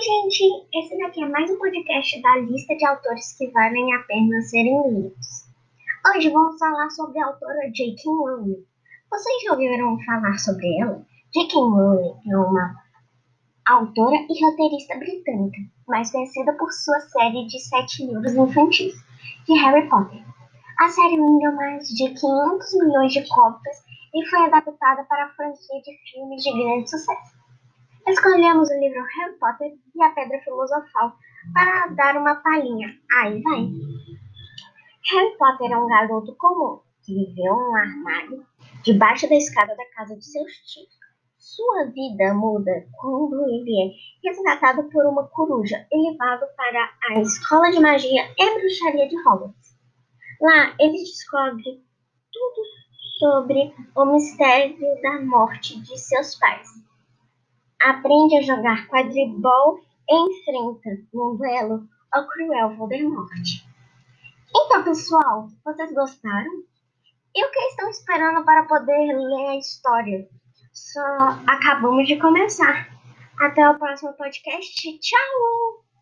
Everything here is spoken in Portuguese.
gente! Esse daqui é mais um podcast da lista de autores que valem a pena serem lidos. Hoje vamos falar sobre a autora J.K. Rowling. Vocês já ouviram falar sobre ela? J.K. Rowling é uma autora e roteirista britânica, mais conhecida por sua série de sete livros infantis, de Harry Potter. A série vendeu mais de 500 milhões de cópias e foi adaptada para a franquia de filmes de grande sucesso. Escolhemos o livro Harry Potter e a Pedra Filosofal para dar uma palhinha. Aí vai. Harry Potter é um garoto comum que viveu num armário debaixo da escada da casa de seus tios. Sua vida muda quando ele é resgatado por uma coruja e levado para a escola de magia e bruxaria de Hogwarts. Lá ele descobre tudo sobre o mistério da morte de seus pais aprende a jogar quadribol e enfrenta, num duelo, o cruel Voldemort. Então, pessoal, vocês gostaram? E o que estão esperando para poder ler a história? Só acabamos de começar. Até o próximo podcast. Tchau!